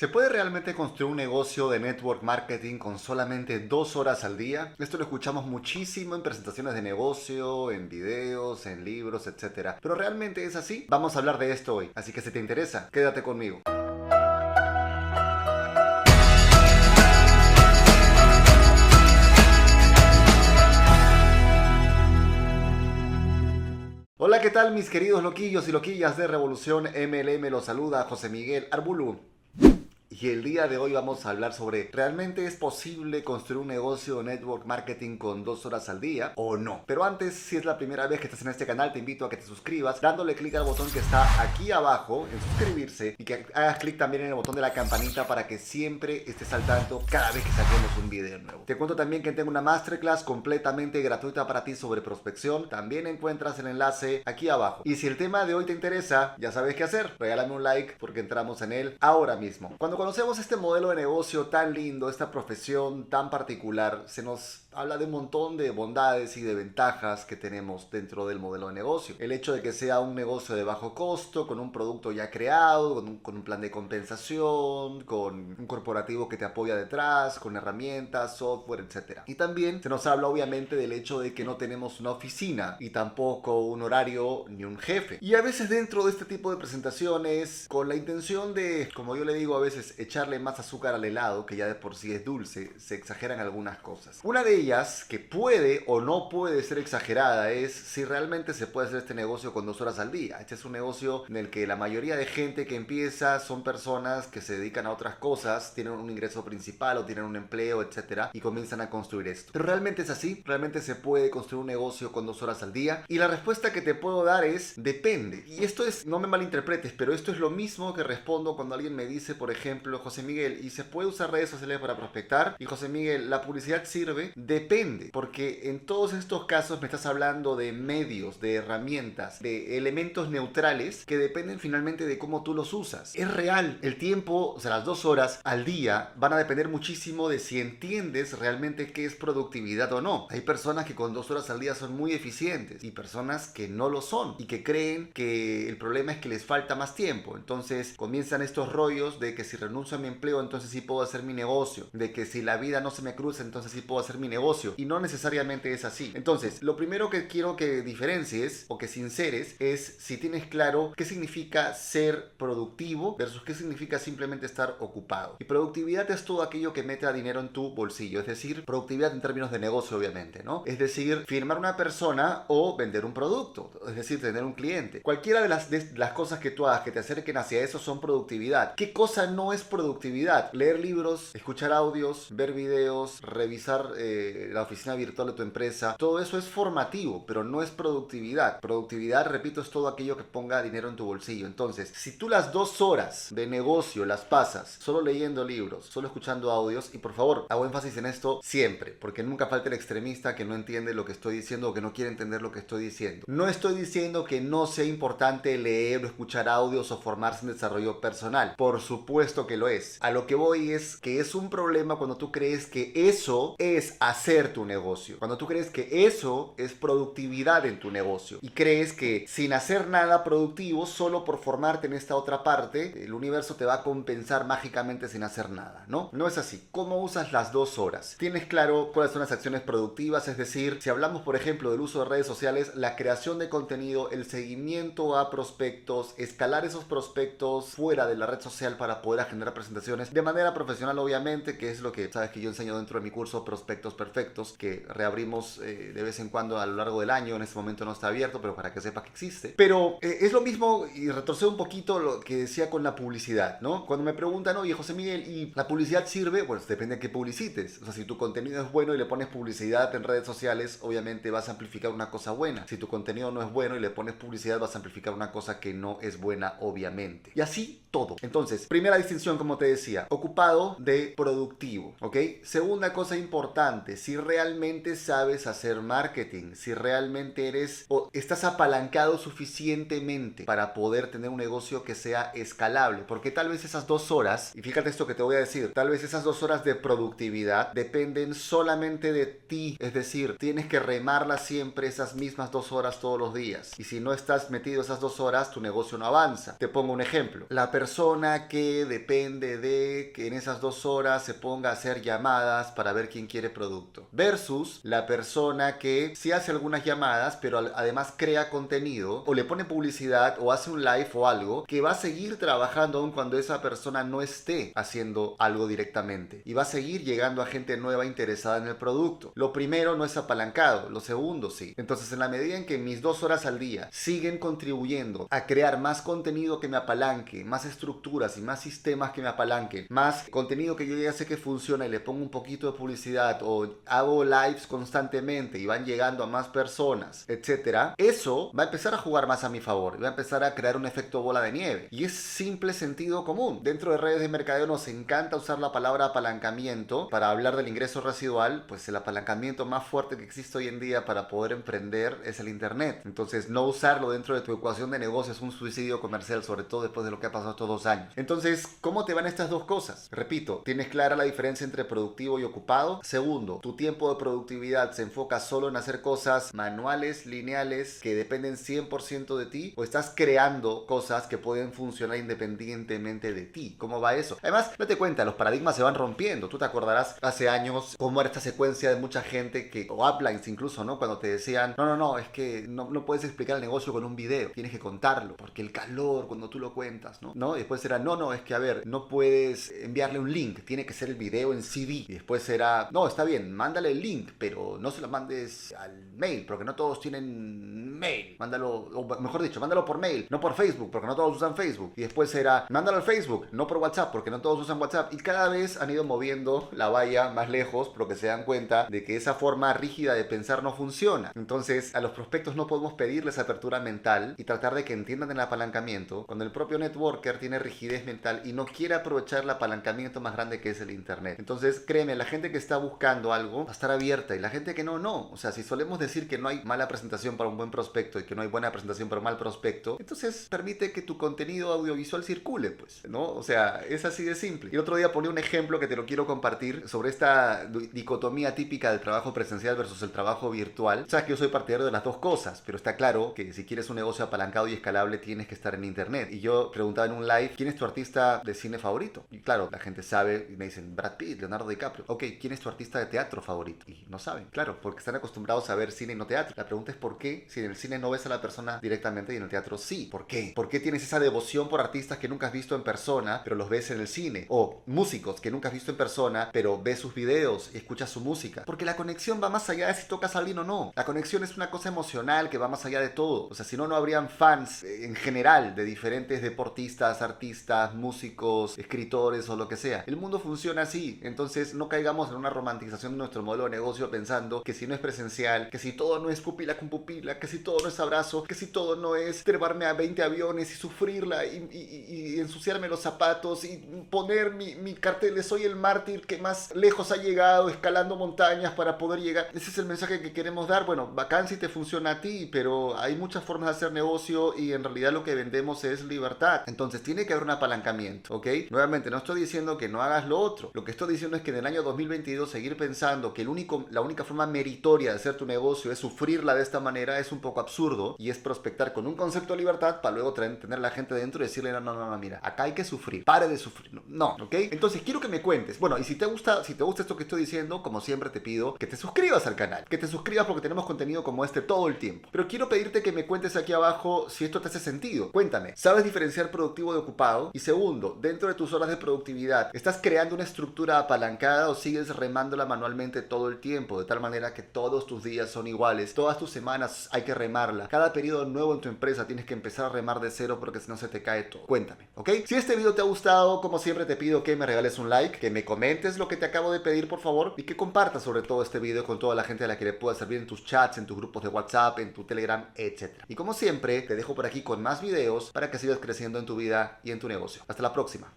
¿Se puede realmente construir un negocio de network marketing con solamente dos horas al día? Esto lo escuchamos muchísimo en presentaciones de negocio, en videos, en libros, etc. Pero ¿realmente es así? Vamos a hablar de esto hoy, así que si te interesa, quédate conmigo. Hola, ¿qué tal mis queridos loquillos y loquillas de Revolución MLM? Los saluda José Miguel Arbulu. Y el día de hoy vamos a hablar sobre ¿realmente es posible construir un negocio de network marketing con dos horas al día o no? Pero antes, si es la primera vez que estás en este canal, te invito a que te suscribas dándole clic al botón que está aquí abajo en suscribirse y que hagas clic también en el botón de la campanita para que siempre estés al tanto cada vez que saquemos un video nuevo. Te cuento también que tengo una masterclass completamente gratuita para ti sobre prospección. También encuentras el enlace aquí abajo. Y si el tema de hoy te interesa, ya sabes qué hacer. Regálame un like porque entramos en él ahora mismo. Cuando conocemos este modelo de negocio tan lindo, esta profesión tan particular, se nos habla de un montón de bondades y de ventajas que tenemos dentro del modelo de negocio. El hecho de que sea un negocio de bajo costo, con un producto ya creado, con un, plan de compensación, con un corporativo que te apoya detrás, con herramientas, software, etc. Y también se nos habla obviamente del hecho de que no tenemos una oficina y tampoco un horario ni un jefe. Y a veces dentro de este tipo de presentaciones, con la intención de, como yo le digo a veces, echarle más azúcar al helado, que ya de por sí es dulce, se exageran algunas cosas. Una de que puede o no puede ser exagerada es si realmente se puede hacer este negocio con dos horas al día. Este es un negocio en el que la mayoría de gente que empieza son personas que se dedican a otras cosas, tienen un ingreso principal o tienen un empleo, etcétera, y comienzan a construir esto. Pero realmente es así, realmente se puede construir un negocio con dos horas al día. Y la respuesta que te puedo dar es depende. Y esto es, no me malinterpretes, pero esto es lo mismo que respondo cuando alguien me dice, por ejemplo, José Miguel, ¿y se puede usar redes sociales para prospectar? Y José Miguel, la publicidad sirve Depende, porque en todos estos casos me estás hablando de medios, de herramientas, de elementos neutrales que dependen finalmente de cómo tú los usas. Es real, el tiempo, o sea, las dos horas al día van a depender muchísimo de si entiendes realmente qué es productividad o no. Hay personas que con dos horas al día son muy eficientes y personas que no lo son y que creen que el problema es que les falta más tiempo. Entonces comienzan estos rollos de que si renuncio a mi empleo entonces sí puedo hacer mi negocio, de que si la vida no se me cruza entonces sí puedo hacer mi negocio y no necesariamente es así. Entonces, lo primero que quiero que diferencies o que sinceres es si tienes claro qué significa ser productivo versus qué significa simplemente estar ocupado. Y productividad es todo aquello que mete a dinero en tu bolsillo, es decir, productividad en términos de negocio, obviamente, ¿no? Es decir, firmar una persona o vender un producto, es decir, tener un cliente. Cualquiera de las, de las cosas que tú hagas que te acerquen hacia eso son productividad. ¿Qué cosa no es productividad? Leer libros, escuchar audios, ver videos, revisar eh, la oficina virtual de tu empresa, todo eso es formativo, pero no es productividad. Productividad, repito, es todo aquello que ponga dinero en tu bolsillo. Entonces, si tú las dos horas de negocio las pasas solo leyendo libros, solo escuchando audios, y por favor, hago énfasis en esto siempre, porque nunca falta el extremista que no entiende lo que estoy diciendo o que no quiere entender lo que estoy diciendo. No estoy diciendo que no sea importante leer o escuchar audios o formarse en desarrollo personal. Por supuesto que lo es. A lo que voy es que es un problema cuando tú crees que eso es hacer hacer tu negocio. Cuando tú crees que eso es productividad en tu negocio y crees que sin hacer nada productivo, solo por formarte en esta otra parte, el universo te va a compensar mágicamente sin hacer nada, ¿no? No es así. ¿Cómo usas las dos horas? ¿Tienes claro cuáles son las acciones productivas? Es decir, si hablamos, por ejemplo, del uso de redes sociales, la creación de contenido, el seguimiento a prospectos, escalar esos prospectos fuera de la red social para poder generar presentaciones de manera profesional, obviamente, que es lo que sabes que yo enseño dentro de mi curso Prospectos Perfectos que reabrimos eh, de vez en cuando a lo largo del año. En este momento no está abierto, pero para que sepas que existe. Pero eh, es lo mismo y retrocedo un poquito lo que decía con la publicidad, ¿no? Cuando me preguntan, oye, José Miguel, ¿y la publicidad sirve? Pues depende de qué publicites. O sea, si tu contenido es bueno y le pones publicidad en redes sociales, obviamente vas a amplificar una cosa buena. Si tu contenido no es bueno y le pones publicidad, vas a amplificar una cosa que no es buena, obviamente. Y así todo. Entonces, primera distinción, como te decía, ocupado de productivo, ¿ok? Segunda cosa importante, si realmente sabes hacer marketing, si realmente eres o estás apalancado suficientemente para poder tener un negocio que sea escalable. Porque tal vez esas dos horas, y fíjate esto que te voy a decir, tal vez esas dos horas de productividad dependen solamente de ti. Es decir, tienes que remarlas siempre esas mismas dos horas todos los días. Y si no estás metido esas dos horas, tu negocio no avanza. Te pongo un ejemplo. La persona que depende de que en esas dos horas se ponga a hacer llamadas para ver quién quiere producto. Versus la persona que sí hace algunas llamadas, pero además crea contenido o le pone publicidad o hace un live o algo que va a seguir trabajando aun cuando esa persona no esté haciendo algo directamente. Y va a seguir llegando a gente nueva interesada en el producto. Lo primero no es apalancado, lo segundo sí. Entonces en la medida en que mis dos horas al día siguen contribuyendo a crear más contenido que me apalanque, más estructuras y más sistemas que me apalanquen, más contenido que yo ya sé que funciona y le pongo un poquito de publicidad o hago lives constantemente y van llegando a más personas, etcétera, eso va a empezar a jugar más a mi favor y va a empezar a crear un efecto bola de nieve. Y es simple sentido común. Dentro de redes de mercadeo nos encanta usar la palabra apalancamiento para hablar del ingreso residual, pues el apalancamiento más fuerte que existe hoy en día para poder emprender es el internet. Entonces, no usarlo dentro de tu ecuación de negocio es un suicidio comercial, sobre todo después de lo que ha pasado estos dos años. Entonces, ¿cómo te van estas dos cosas? Repito, tienes clara la diferencia entre productivo y ocupado. Segundo, tu tiempo de productividad se enfoca solo en hacer cosas manuales, lineales, que dependen 100% de ti, o estás creando cosas que pueden funcionar independientemente de ti. ¿Cómo va eso? Además, no te cuenta, los paradigmas se van rompiendo. Tú te acordarás hace años cómo era esta secuencia de mucha gente que, o uplines incluso, ¿no? Cuando te decían, no, no, no, es que no, no puedes explicar el negocio con un video, tienes que contarlo, porque el calor cuando tú lo cuentas, ¿no? ¿No? Y después era, no, no, es que a ver, no puedes enviarle un link, tiene que ser el video en CD. Y después era, no, está bien, mándale el link, pero no se lo mandes al mail, porque no todos tienen mail. Mándalo, o mejor dicho, mándalo por mail, no por Facebook, porque no todos usan Facebook. Y después era, mándalo al Facebook, no por WhatsApp, porque no todos usan WhatsApp. Y cada vez han ido moviendo la valla más lejos, porque se dan cuenta de que esa forma rígida de pensar no funciona. Entonces, a los prospectos no podemos pedirles apertura mental y tratar de que entiendan el apalancamiento cuando el propio networker tiene rigidez mental y no quiere aprovechar el apalancamiento más grande que es el internet. Entonces, créeme, la gente que está buscando algo va a estar abierta y la gente que no, no. O sea, si solemos decir que no hay mala presentación para un buen prospecto y que no hay buena presentación para un mal prospecto, entonces permite que tu contenido audiovisual circule, pues, ¿no? O sea, es así de simple. Y otro día ponía un ejemplo que te lo quiero compartir sobre esta dicotomía típica del trabajo presencial versus el trabajo virtual. Sabes que yo soy partidario de las dos cosas, pero está claro que si quieres un negocio apalancado y escalable tienes que estar en internet. Y yo preguntaba en un live, ¿quién es tu artista de cine favorito? Y claro, la gente sabe y me dicen Brad Pitt, Leonardo DiCaprio. Ok, ¿quién es tu artista de teatro favorito? Y no saben, claro, porque están acostumbrados a ver cine y no teatro. La pregunta es ¿por qué? Si en el cine no ves a la persona directamente y en el teatro sí. ¿Por qué? ¿Por qué tienes esa devoción por artistas que nunca has visto en persona, pero los ves en el cine? O músicos que nunca has visto en persona, pero ves sus videos y escuchas su música. Porque la conexión va más allá de si tocas a alguien o no. La conexión es una cosa emocional que va más allá de todo. O sea, si no, no habrían fans eh, en general de diferentes deportistas, artistas, músicos, escritores o lo que sea. El mundo funciona así. Entonces no caigamos en una romantización nuestro modelo de negocio pensando que si no es presencial, que si todo no es pupila con pupila, que si todo no es abrazo, que si todo no es trebarme a 20 aviones y sufrirla y, ensuciarme los zapatos y poner mi, mi cartel de soy el mártir que más lejos ha llegado escalando montañas para poder llegar. Ese es el mensaje que queremos dar. Bueno, bacán si te funciona a ti, pero hay muchas formas de hacer negocio y en realidad lo que vendemos es libertad. Entonces tiene que haber un apalancamiento, ¿ok? Nuevamente, no estoy diciendo que no hagas lo otro. Lo que estoy diciendo es que en el año 2022 seguir pensando que la única forma meritoria de hacer tu negocio es sufrirla de esta manera es un poco absurdo y es prospectar con un concepto de libertad para luego tener a la gente dentro y decirle, no, no, no, no, mira, acá hay que sufrir, pare de sufrir. No, ¿ok? Entonces quiero que me cuentes. Bueno, y si te gusta, si te gusta esto que estoy diciendo, como siempre te pido que te suscribas al canal, que te suscribas porque tenemos contenido como este todo el tiempo. Pero quiero pedirte que me cuentes aquí abajo si esto te hace sentido. Cuéntame, ¿sabes diferenciar productivo de ocupado? Y segundo, dentro de tus horas de productividad, ¿estás creando una estructura apalancada o sigues remándola manualmente todo el tiempo? De tal manera que todos tus días son iguales, todas tus semanas hay que remarla. Cada periodo nuevo en tu empresa tienes que empezar a remar de cero porque si no se te cae todo. Cuéntame, ¿ok? Si este video te ha gustado, como siempre te pido que me regales un like, que me comentes lo que te acabo de pedir por favor y que compartas sobre todo este video con toda la gente a la que le pueda servir en tus chats, en tus grupos de WhatsApp, en tu Telegram, etc. Y como siempre, te dejo por aquí con más videos para que sigas creciendo en tu vida y en tu negocio. Hasta la próxima.